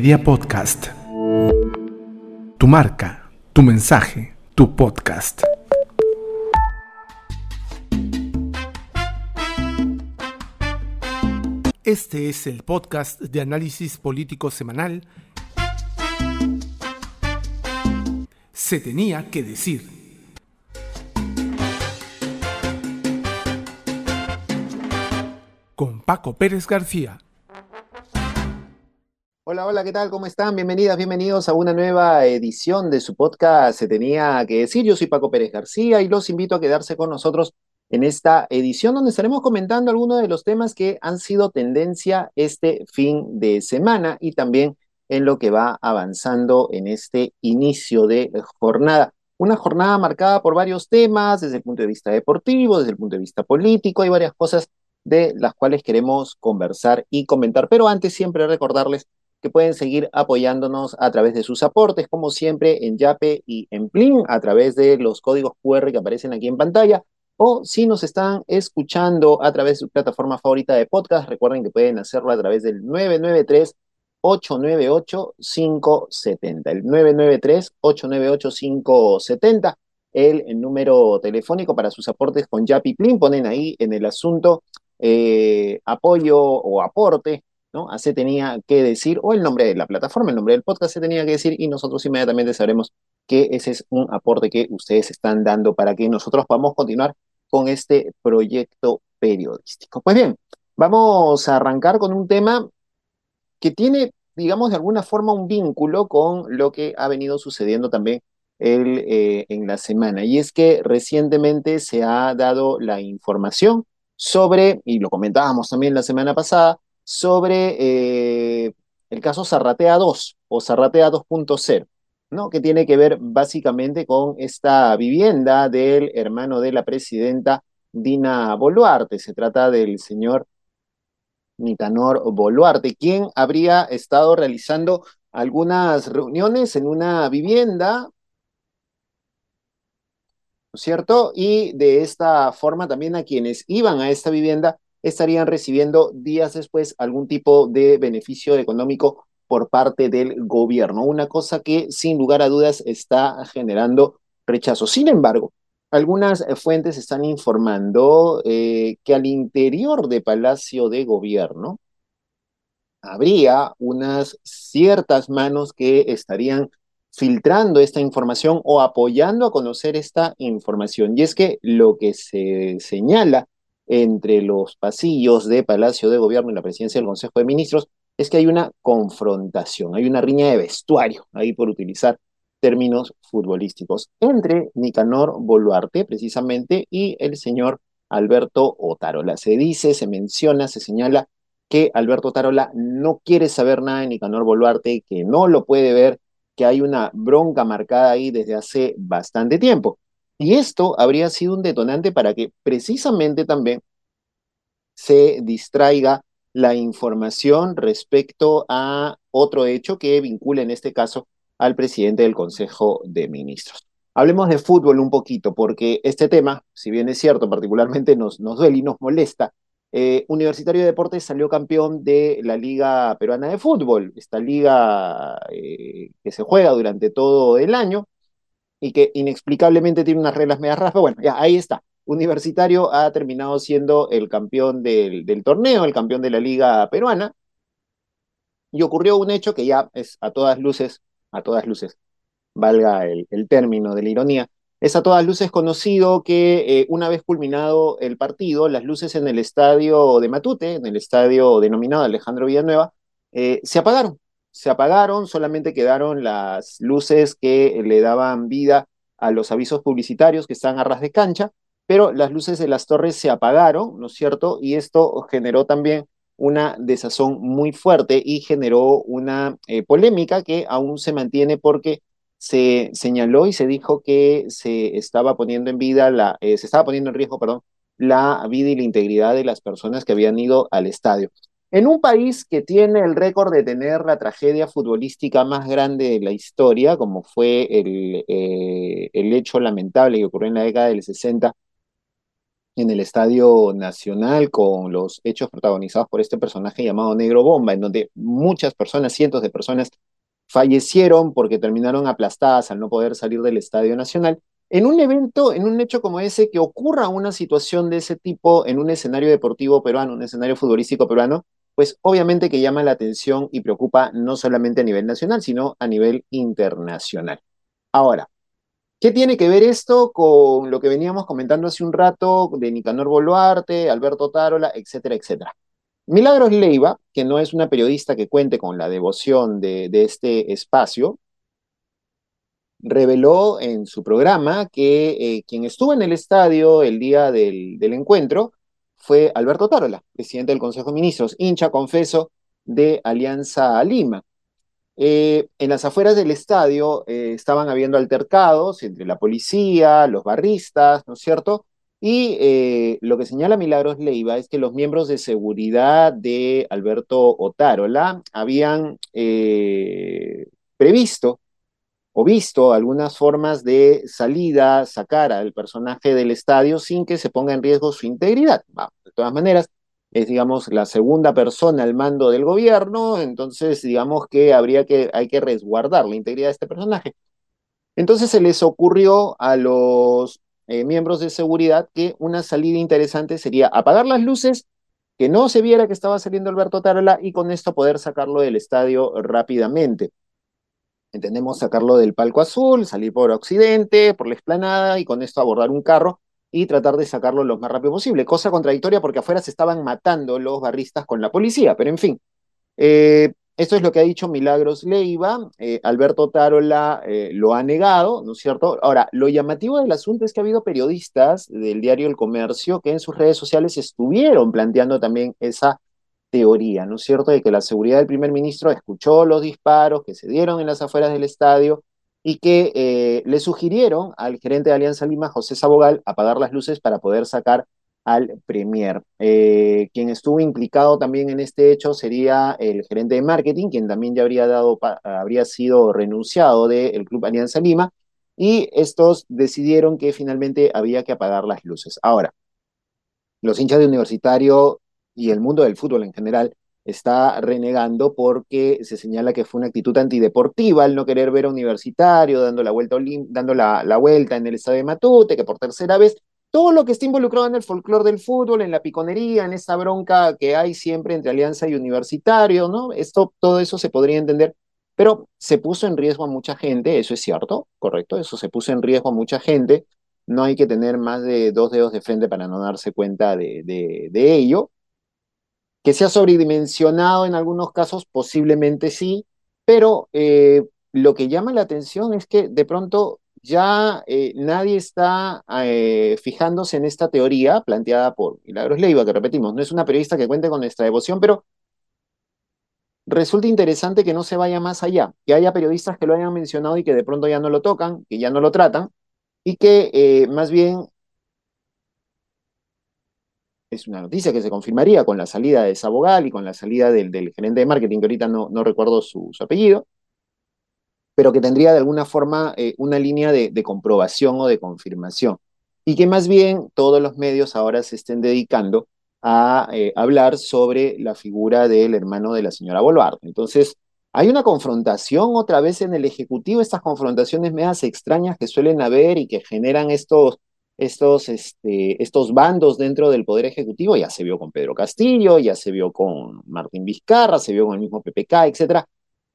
Media Podcast. Tu marca, tu mensaje, tu podcast. Este es el podcast de análisis político semanal. Se tenía que decir. Con Paco Pérez García. Hola, hola, ¿qué tal? ¿Cómo están? Bienvenidas, bienvenidos a una nueva edición de su podcast Se tenía que decir. Yo soy Paco Pérez García y los invito a quedarse con nosotros en esta edición donde estaremos comentando algunos de los temas que han sido tendencia este fin de semana y también en lo que va avanzando en este inicio de jornada. Una jornada marcada por varios temas desde el punto de vista deportivo, desde el punto de vista político, hay varias cosas de las cuales queremos conversar y comentar. Pero antes siempre recordarles que pueden seguir apoyándonos a través de sus aportes, como siempre en Yape y en Plin, a través de los códigos QR que aparecen aquí en pantalla, o si nos están escuchando a través de su plataforma favorita de podcast, recuerden que pueden hacerlo a través del 993 898 570. El 993 898 570 el, el, número telefónico para sus aportes con Yapi Plin. Ponen ahí en el asunto eh, apoyo o aporte ¿no? Se tenía que decir, o el nombre de la plataforma, el nombre del podcast se tenía que decir, y nosotros inmediatamente sabremos que ese es un aporte que ustedes están dando para que nosotros podamos continuar con este proyecto periodístico. Pues bien, vamos a arrancar con un tema que tiene, digamos, de alguna forma un vínculo con lo que ha venido sucediendo también el, eh, en la semana. Y es que recientemente se ha dado la información sobre, y lo comentábamos también la semana pasada, sobre eh, el caso Zarratea 2 o Zarratea 2.0, ¿no? que tiene que ver básicamente con esta vivienda del hermano de la presidenta Dina Boluarte. Se trata del señor Nicanor Boluarte, quien habría estado realizando algunas reuniones en una vivienda, ¿no es cierto? Y de esta forma también a quienes iban a esta vivienda estarían recibiendo días después algún tipo de beneficio económico por parte del gobierno, una cosa que sin lugar a dudas está generando rechazo. Sin embargo, algunas fuentes están informando eh, que al interior de Palacio de Gobierno habría unas ciertas manos que estarían filtrando esta información o apoyando a conocer esta información. Y es que lo que se señala entre los pasillos de Palacio de Gobierno y la presidencia del Consejo de Ministros es que hay una confrontación, hay una riña de vestuario, ahí por utilizar términos futbolísticos, entre Nicanor Boluarte, precisamente, y el señor Alberto Otarola. Se dice, se menciona, se señala que Alberto Otarola no quiere saber nada de Nicanor Boluarte, que no lo puede ver, que hay una bronca marcada ahí desde hace bastante tiempo. Y esto habría sido un detonante para que precisamente también se distraiga la información respecto a otro hecho que vincula en este caso al presidente del Consejo de Ministros. Hablemos de fútbol un poquito, porque este tema, si bien es cierto, particularmente nos, duele y nos molesta, eh, Universitario de Deportes salió campeón de la Liga Peruana de Fútbol, esta liga eh, que se juega durante todo el año, y que inexplicablemente tiene unas reglas medias raspas. Bueno, ya ahí está. Universitario ha terminado siendo el campeón del, torneo, el campeón de la liga peruana. Y ocurrió un hecho que ya es a todas luces, a todas luces, valga el, el término de la ironía, es a todas luces conocido que eh, una vez culminado el partido, las luces en el estadio de Matute, en el estadio denominado Alejandro Villanueva, eh, se apagaron se apagaron, solamente quedaron las luces que le daban vida a los avisos publicitarios que están a ras de cancha, pero las luces de las torres se apagaron, ¿no es cierto? Y esto generó también una desazón muy fuerte y generó una eh, polémica que aún se mantiene porque se señaló y se dijo que se estaba poniendo en vida la, eh, se estaba poniendo en riesgo, perdón, la vida y la integridad de las personas que habían ido al estadio. En un país que tiene el récord de tener la tragedia futbolística más grande de la historia, como fue el, eh, el hecho lamentable que ocurrió en la década del 60 en el Estadio Nacional con los hechos protagonizados por este personaje llamado Negro Bomba, en donde muchas personas, cientos de personas, fallecieron porque terminaron aplastadas al no poder salir del Estadio Nacional. En un evento, en un hecho como ese, que ocurra una situación de ese tipo en un escenario deportivo peruano, un escenario futbolístico peruano, pues obviamente que llama la atención y preocupa no solamente a nivel nacional, sino a nivel internacional. Ahora, ¿Qué tiene que ver esto con lo que veníamos comentando hace un rato de Nicanor Boluarte, Alberto Tarola, etcétera, etcétera? Milagros Leiva, que no es una periodista que cuente con la devoción de, este espacio, reveló en su programa que eh, quien estuvo en el estadio el día del, del encuentro fue Alberto Tarola, presidente del Consejo de Ministros, hincha, confeso, de Alianza Lima. Eh, en las afueras del estadio eh, estaban habiendo altercados entre la policía, los barristas, ¿no es cierto? Y eh, lo que señala Milagros Leiva es que los miembros de seguridad de Alberto Otárola habían previsto o visto algunas formas de salida, sacar al personaje del estadio sin que se ponga en riesgo su integridad. de todas maneras, es, digamos, la segunda persona al mando del gobierno, entonces, digamos que habría que, hay que resguardar la integridad de este personaje. Entonces se les ocurrió a los eh, miembros de seguridad que una salida interesante sería apagar las luces, que no se viera que estaba saliendo Alberto Tarola y con esto poder sacarlo del estadio rápidamente. Entendemos sacarlo del palco azul, salir por Occidente, por la explanada y con esto abordar un carro y tratar de sacarlo lo más rápido posible, cosa contradictoria porque afuera se estaban matando los barristas con la policía, pero en fin. Eh, esto es lo que ha dicho Milagros Leiva, eh, Alberto Tarola eh, lo ha negado, ¿no es cierto? Ahora, lo llamativo del asunto es que ha habido periodistas del diario El Comercio que en sus redes sociales estuvieron planteando también esa teoría, ¿no es cierto?, de que la seguridad del primer ministro escuchó los disparos que se dieron en las afueras del estadio y que eh, le sugirieron al gerente de Alianza Lima, José Sabogal, apagar las luces para poder sacar al Premier. Eh, quien estuvo implicado también en este hecho sería el gerente de marketing, quien también ya habría, dado, habría sido renunciado del Club Alianza Lima, y estos decidieron que finalmente había que apagar las luces. Ahora, los hinchas de universitario y el mundo del fútbol en general está renegando porque se señala que fue una actitud antideportiva al no querer ver a Universitario dando la vuelta, dando la, la vuelta en el estadio de Matute, que por tercera vez todo lo que está involucrado en el folclore del fútbol, en la piconería, en esa bronca que hay siempre entre Alianza y Universitario, ¿no? Esto, todo eso se podría entender, pero se puso en riesgo a mucha gente, eso es cierto, correcto, eso se puso en riesgo a mucha gente, no hay que tener más de dos dedos de frente para no darse cuenta de, de, de ello, que sea sobredimensionado en algunos casos, posiblemente sí, pero eh, lo que llama la atención es que de pronto ya eh, nadie está eh, fijándose en esta teoría planteada por Milagros Leiva, que repetimos, no es una periodista que cuente con nuestra devoción, pero resulta interesante que no se vaya más allá, que haya periodistas que lo hayan mencionado y que de pronto ya no lo tocan, que ya no lo tratan, y que más bien es una noticia que se confirmaría con la salida de Sabogal y con la salida del, gerente de marketing, que ahorita no, no recuerdo su, apellido, pero que tendría de alguna forma eh, una línea de, comprobación o de confirmación. Y que más bien todos los medios ahora se estén dedicando a eh, hablar sobre la figura del hermano de la señora Boluarte. Entonces, hay una confrontación otra vez en el Ejecutivo, estas confrontaciones medias extrañas que suelen haber y que generan estos estos, este, estos bandos dentro del Poder Ejecutivo, ya se vio con Pedro Castillo, ya se vio con Martín Vizcarra, se vio con el mismo PPK, etcétera.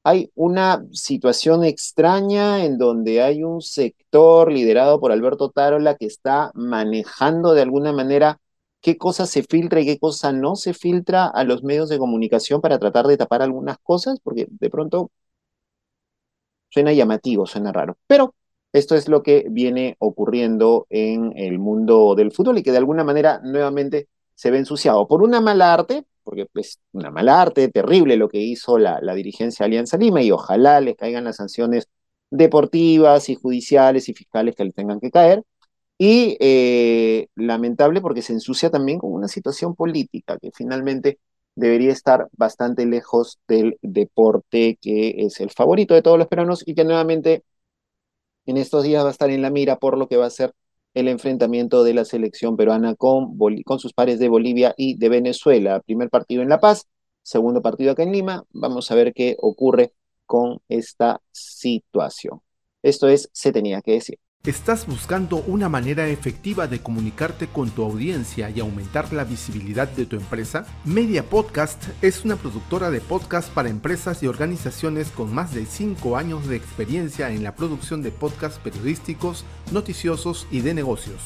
Hay una situación extraña en donde hay un sector liderado por Alberto Tarola que está manejando de alguna manera qué cosa se filtra y qué cosa no se filtra a los medios de comunicación para tratar de tapar algunas cosas, porque de pronto suena llamativo, suena raro. Pero esto es lo que viene ocurriendo en el mundo del fútbol y que de alguna manera nuevamente se ve ensuciado por una mala arte, porque es una mala arte terrible lo que hizo la, dirigencia de Alianza Lima y ojalá les caigan las sanciones deportivas y judiciales y fiscales que le tengan que caer. Y eh, lamentable porque se ensucia también con una situación política que finalmente debería estar bastante lejos del deporte que es el favorito de todos los peruanos y que nuevamente en estos días va a estar en la mira por lo que va a ser el enfrentamiento de la selección peruana con, con sus pares de Bolivia y de Venezuela. Primer partido en La Paz, segundo partido acá en Lima. Vamos a ver qué ocurre con esta situación. Esto es, se tenía que decir. ¿Estás buscando una manera efectiva de comunicarte con tu audiencia y aumentar la visibilidad de tu empresa? Media Podcast es una productora de podcast para empresas y organizaciones con más de 5 años de experiencia en la producción de podcasts periodísticos, noticiosos y de negocios.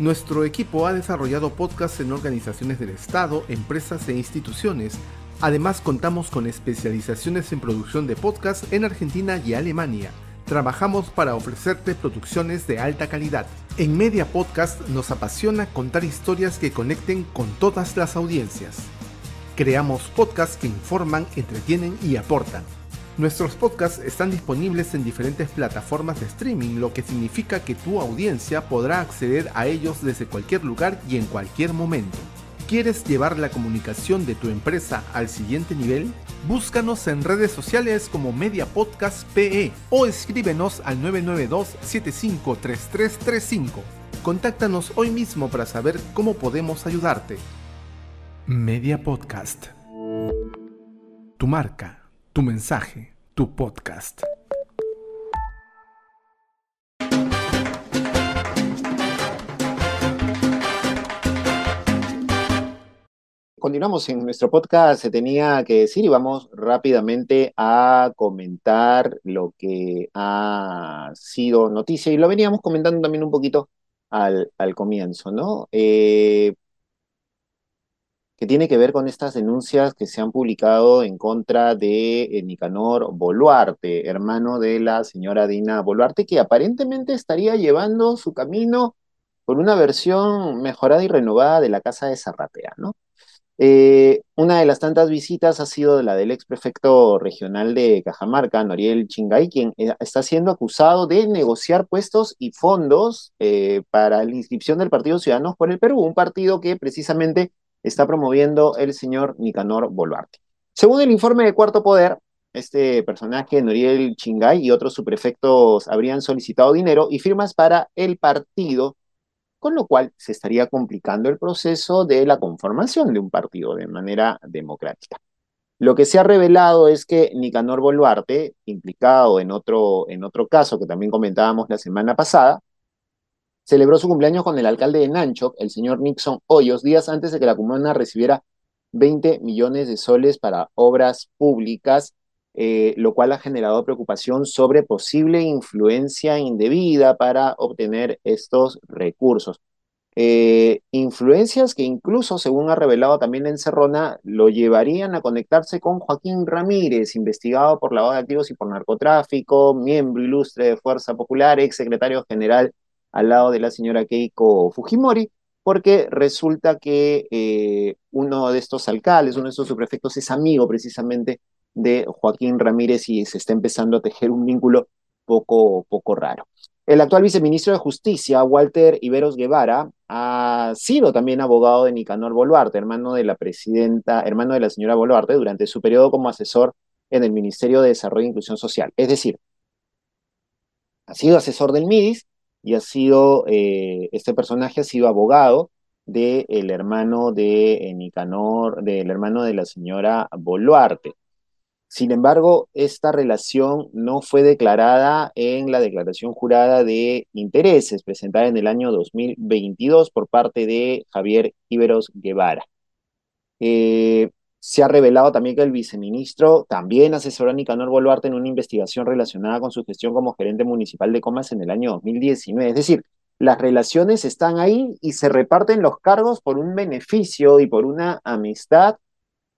Nuestro equipo ha desarrollado podcasts en organizaciones del Estado, empresas e instituciones. Además contamos con especializaciones en producción de podcasts en Argentina y Alemania trabajamos para ofrecerte producciones de alta calidad. En Media Podcast nos apasiona contar historias que conecten con todas las audiencias. Creamos podcasts que informan, entretienen y aportan. Nuestros podcasts están disponibles en diferentes plataformas de streaming, lo que significa que tu audiencia podrá acceder a ellos desde cualquier lugar y en cualquier momento. ¿Quieres llevar la comunicación de tu empresa al siguiente nivel? Búscanos en redes sociales como Media Podcast PE o escríbenos al 992-753335. Contáctanos hoy mismo para saber cómo podemos ayudarte. Media Podcast. Tu marca, tu mensaje, tu podcast. Continuamos en nuestro podcast, se tenía que decir y vamos rápidamente a comentar lo que ha sido noticia y lo veníamos comentando también un poquito al, comienzo, ¿no? Eh, que tiene que ver con estas denuncias que se han publicado en contra de eh, Nicanor Boluarte, hermano de la señora Dina Boluarte, que aparentemente estaría llevando su camino por una versión mejorada y renovada de la Casa de Zarratea, ¿no? Eh, una de las tantas visitas ha sido la del ex prefecto regional de Cajamarca, Noriel Chingay, quien eh, está siendo acusado de negociar puestos y fondos eh, para la inscripción del Partido Ciudadanos por el Perú, un partido que precisamente está promoviendo el señor Nicanor Boluarte. Según el informe de Cuarto Poder, este personaje, Noriel Chingay y otros subprefectos habrían solicitado dinero y firmas para el partido con lo cual se estaría complicando el proceso de la conformación de un partido de manera democrática. Lo que se ha revelado es que Nicanor Boluarte, implicado en otro, en otro caso que también comentábamos la semana pasada, celebró su cumpleaños con el alcalde de Nanchoc, el señor Nixon Hoyos, días antes de que la comuna recibiera 20 millones de soles para obras públicas eh, lo cual ha generado preocupación sobre posible influencia indebida para obtener estos recursos. Eh, influencias que incluso, según ha revelado también en Cerrona, lo llevarían a conectarse con Joaquín Ramírez, investigado por lavado de activos y por narcotráfico, miembro ilustre de Fuerza Popular, ex secretario general al lado de la señora Keiko Fujimori, porque resulta que eh, uno de estos alcaldes, uno de estos subprefectos, es amigo precisamente de Joaquín Ramírez y se está empezando a tejer un vínculo poco, poco raro. El actual viceministro de Justicia, Walter Iberos Guevara, ha sido también abogado de Nicanor Boluarte, hermano de la presidenta, hermano de la señora Boluarte, durante su periodo como asesor en el Ministerio de Desarrollo e Inclusión Social. Es decir, ha sido asesor del MIDIS y ha sido, eh, este personaje ha sido abogado del hermano de eh, Nicanor, del hermano de la señora Boluarte. Sin embargo, esta relación no fue declarada en la declaración jurada de intereses presentada en el año 2022 por parte de Javier Iberos Guevara. Eh, se ha revelado también que el viceministro también asesoró a Nicanor Boluarte en una investigación relacionada con su gestión como gerente municipal de Comas en el año 2019. Es decir, las relaciones están ahí y se reparten los cargos por un beneficio y por una amistad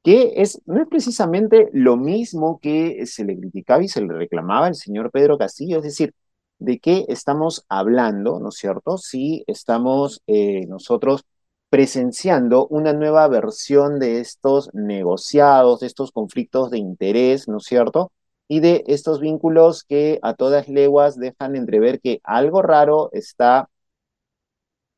que es, no es precisamente lo mismo que se le criticaba y se le reclamaba al señor Pedro Castillo, es decir, de qué estamos hablando, ¿no es cierto? Si estamos eh, nosotros presenciando una nueva versión de estos negociados, de estos conflictos de interés, ¿no es cierto? Y de estos vínculos que a todas leguas dejan entrever que algo raro está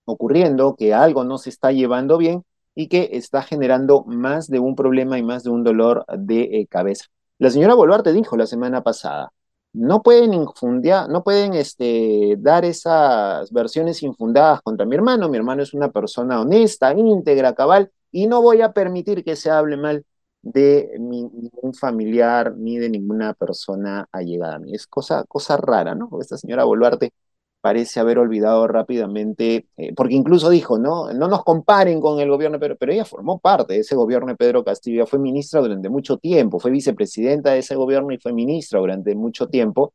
ocurriendo, que algo no se está llevando bien y que está generando más de un problema y más de un dolor de eh, cabeza. La señora Boluarte dijo la semana pasada, no pueden infundiar, no pueden este, dar esas versiones infundadas contra mi hermano. Mi hermano es una persona honesta, íntegra, cabal, y no voy a permitir que se hable mal de mi, ningún familiar ni de ninguna persona allegada a mí. Es cosa, cosa rara, ¿no? Esta señora Boluarte parece haber olvidado rápidamente, eh, porque incluso dijo, ¿no? No nos comparen con el gobierno de Pedro, pero ella formó parte de ese gobierno de Pedro Castillo, fue ministra durante mucho tiempo, fue vicepresidenta de ese gobierno y fue ministra durante mucho tiempo,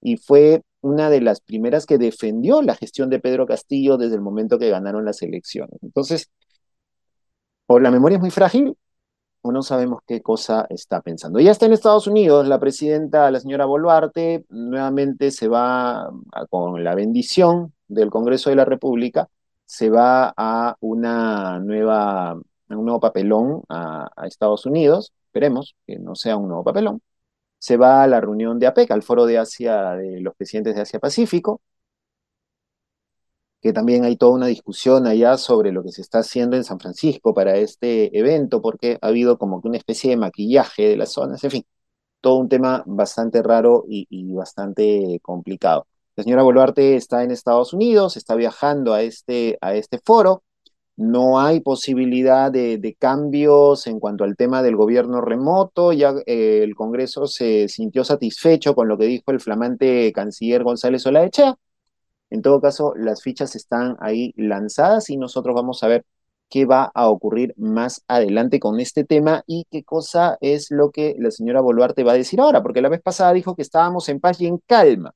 y fue una de las primeras que defendió la gestión de Pedro Castillo desde el momento que ganaron las elecciones. Entonces, o la memoria es muy frágil, o no sabemos qué cosa está pensando. Ya está en Estados Unidos, la presidenta, la señora Boluarte, nuevamente se va con la bendición del Congreso de la República, se va a una nueva, a un nuevo papelón a, a Estados Unidos, esperemos que no sea un nuevo papelón, se va a la reunión de APEC, al foro de Asia, de los presidentes de Asia-Pacífico, que también hay toda una discusión allá sobre lo que se está haciendo en San Francisco para este evento, porque ha habido como que una especie de maquillaje de las zonas, en fin, todo un tema bastante raro y, bastante complicado. La señora Boluarte está en Estados Unidos, está viajando a este, a este foro, no hay posibilidad de, de, cambios en cuanto al tema del gobierno remoto. Ya eh, el Congreso se sintió satisfecho con lo que dijo el flamante canciller González Olaechea. En todo caso, las fichas están ahí lanzadas y nosotros vamos a ver qué va a ocurrir más adelante con este tema y qué cosa es lo que la señora Boluarte va a decir ahora, porque la vez pasada dijo que estábamos en paz y en calma.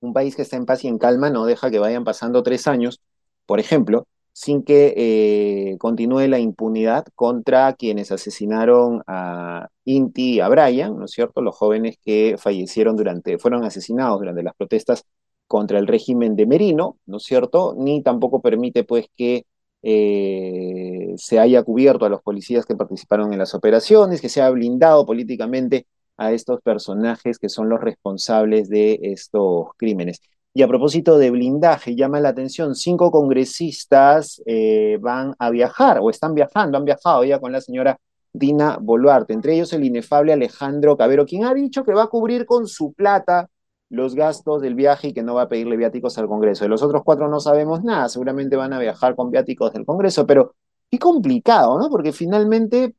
Un país que está en paz y en calma no deja que vayan pasando tres años, por ejemplo, sin que eh, continúe la impunidad contra quienes asesinaron a Inti y a Brian, ¿no es cierto? Los jóvenes que fallecieron durante, fueron asesinados durante las protestas contra el régimen de Merino, ¿no es cierto? Ni tampoco permite, pues, que eh, se haya cubierto a los policías que participaron en las operaciones, que se haya blindado políticamente a estos personajes que son los responsables de estos crímenes. Y a propósito de blindaje, llama la atención, cinco congresistas eh, van a viajar o están viajando, han viajado ya con la señora Dina Boluarte, entre ellos el inefable Alejandro Cabero, quien ha dicho que va a cubrir con su plata los gastos del viaje y que no va a pedirle viáticos al Congreso. De los otros cuatro no sabemos nada, seguramente van a viajar con viáticos del Congreso, pero qué complicado, ¿no? Porque finalmente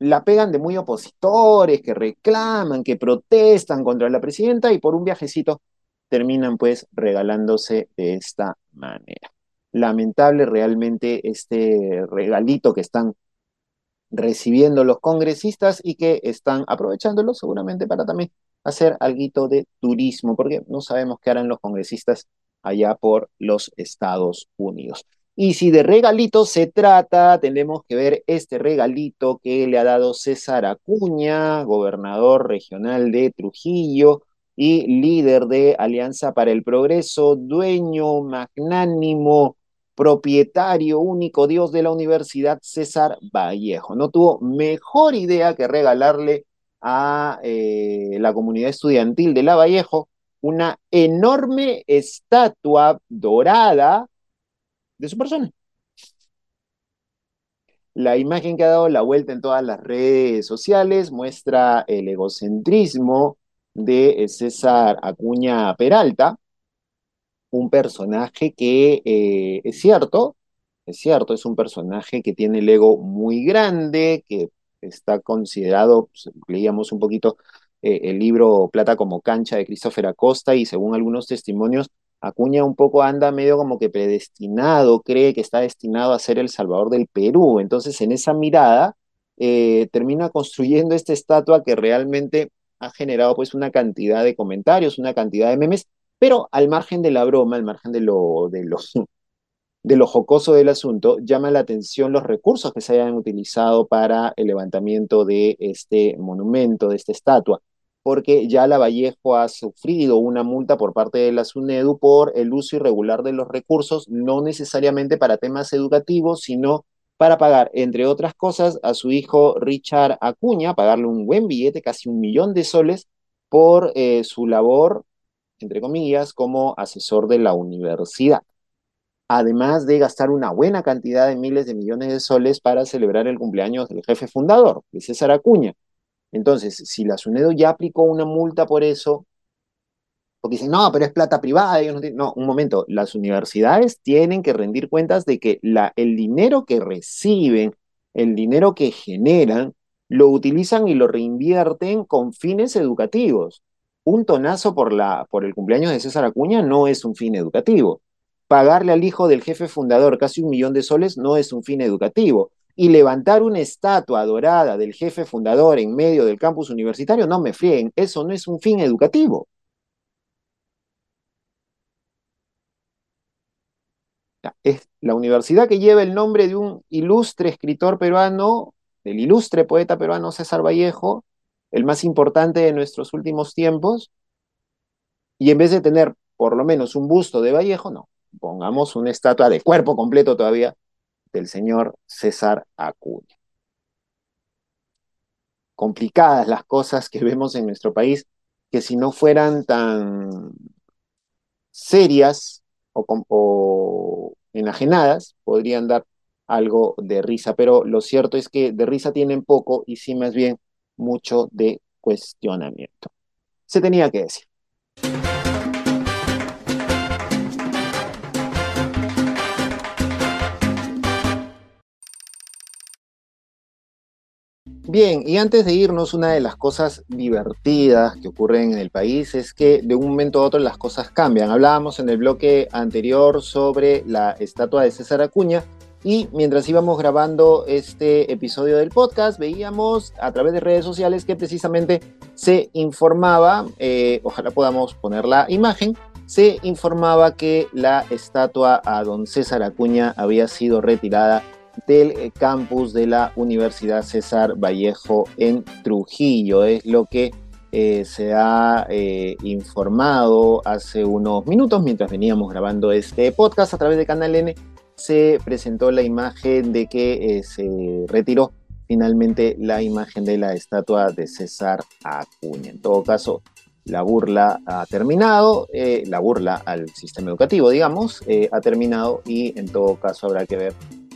la pegan de muy opositores, que reclaman, que protestan contra la presidenta y por un viajecito terminan pues regalándose de esta manera. Lamentable realmente este regalito que están recibiendo los congresistas y que están aprovechándolo seguramente para también hacer algo de turismo, porque no sabemos qué harán los congresistas allá por los Estados Unidos. Y si de regalito se trata, tenemos que ver este regalito que le ha dado César Acuña, gobernador regional de Trujillo, y líder de Alianza para el Progreso, dueño magnánimo, propietario único, Dios de la Universidad, César Vallejo. No tuvo mejor idea que regalarle a eh, la comunidad estudiantil de La Vallejo una enorme estatua dorada de su persona. La imagen que ha dado la vuelta en todas las redes sociales muestra el egocentrismo de César Acuña Peralta, un personaje que eh, es cierto, es cierto, es un personaje que tiene el ego muy grande, que está considerado, pues, leíamos un poquito eh, el libro Plata como cancha de Christopher Acosta y según algunos testimonios, Acuña un poco anda medio como que predestinado, cree que está destinado a ser el salvador del Perú. Entonces, en esa mirada, eh, termina construyendo esta estatua que realmente ha generado pues una cantidad de comentarios, una cantidad de memes, pero al margen de la broma, al margen de lo, de lo, de lo jocoso del asunto, llama la atención los recursos que se hayan utilizado para el levantamiento de este monumento, de esta estatua, porque ya la Vallejo ha sufrido una multa por parte de la SUNEDU por el uso irregular de los recursos, no necesariamente para temas educativos, sino para pagar, entre otras cosas, a su hijo Richard Acuña, pagarle un buen billete, casi un millón de soles, por eh, su labor, entre comillas, como asesor de la universidad. Además de gastar una buena cantidad de miles de millones de soles para celebrar el cumpleaños del jefe fundador, de César Acuña. Entonces, si la SUNEDO ya aplicó una multa por eso, porque dicen, no, pero es plata privada. no, no, un momento, las universidades tienen que rendir cuentas de que la, el dinero que reciben, el dinero que generan, lo utilizan y lo reinvierten con fines educativos. Un tonazo por, la, por el cumpleaños de César Acuña no es un fin educativo. Pagarle al hijo del jefe fundador casi un millón de soles no es un fin educativo. Y levantar una estatua dorada del jefe fundador en medio del campus universitario, no me frieguen, eso no es un fin educativo. Es la universidad que lleva el nombre de un ilustre escritor peruano, del ilustre poeta peruano César Vallejo, el más importante de nuestros últimos tiempos, y en vez de tener por lo menos un busto de Vallejo, no, pongamos una estatua de cuerpo completo todavía del señor César Acuña. Complicadas las cosas que vemos en nuestro país, que si no fueran tan serias o, enajenadas, podrían dar algo de risa, pero lo cierto es que de risa tienen poco y sí más bien mucho de cuestionamiento. Se tenía que decir. Bien, y antes de irnos, una de las cosas divertidas que ocurren en el país es que de un momento a otro las cosas cambian. Hablábamos en el bloque anterior sobre la estatua de César Acuña y mientras íbamos grabando este episodio del podcast, veíamos a través de redes sociales que precisamente se informaba, eh, ojalá podamos poner la imagen, se informaba que la estatua a don César Acuña había sido retirada del eh, campus de la Universidad César Vallejo en Trujillo. Es lo que eh, se ha eh, informado hace unos minutos mientras veníamos grabando este podcast a través de Canal N. Se presentó la imagen de que se retiró finalmente la imagen de la estatua de César Acuña. En todo caso, la burla ha terminado, la burla al sistema educativo, digamos, ha terminado y en todo caso habrá que ver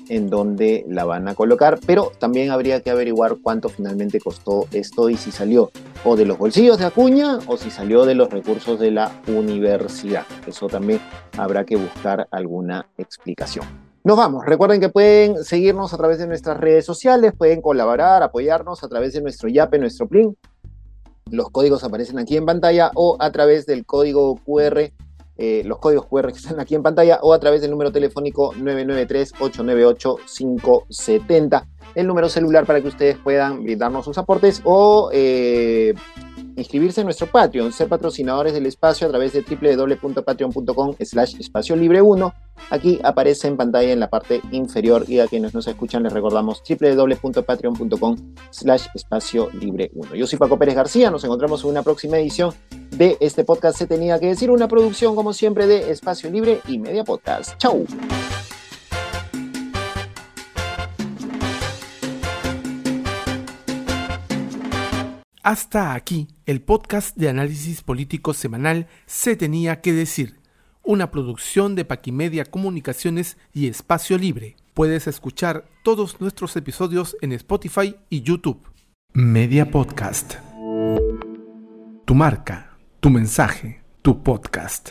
en dónde la van a colocar, pero también habría que averiguar cuánto finalmente costó esto y si salió o de los bolsillos de Acuña o si salió de los recursos de la universidad. Eso también habrá que buscar alguna explicación. Nos vamos. Recuerden que pueden seguirnos a través de nuestras redes sociales, pueden colaborar, apoyarnos a través de nuestro YAPE, nuestro PLIN. Los códigos aparecen aquí en pantalla o a través del código QR eh, los códigos QR que están aquí en pantalla o a través del número telefónico 993-898-570, el número celular para que ustedes puedan brindarnos sus aportes o eh, inscribirse en nuestro Patreon, ser patrocinadores del espacio a través de www.patreon.com slash espacio libre 1. Aquí aparece en pantalla en la parte inferior y a quienes nos escuchan les recordamos www.patreon.com slash espacio libre 1. Yo soy Paco Pérez García, nos encontramos en una próxima edición de este podcast Se Tenía que Decir, una producción como siempre de Espacio Libre y Media Podcast. ¡Chau! Hasta aquí el podcast de análisis político semanal Se tenía que decir, una producción de Paquimedia Comunicaciones y Espacio Libre. Puedes escuchar todos nuestros episodios en Spotify y YouTube. Media Podcast. Tu marca, tu mensaje, tu podcast.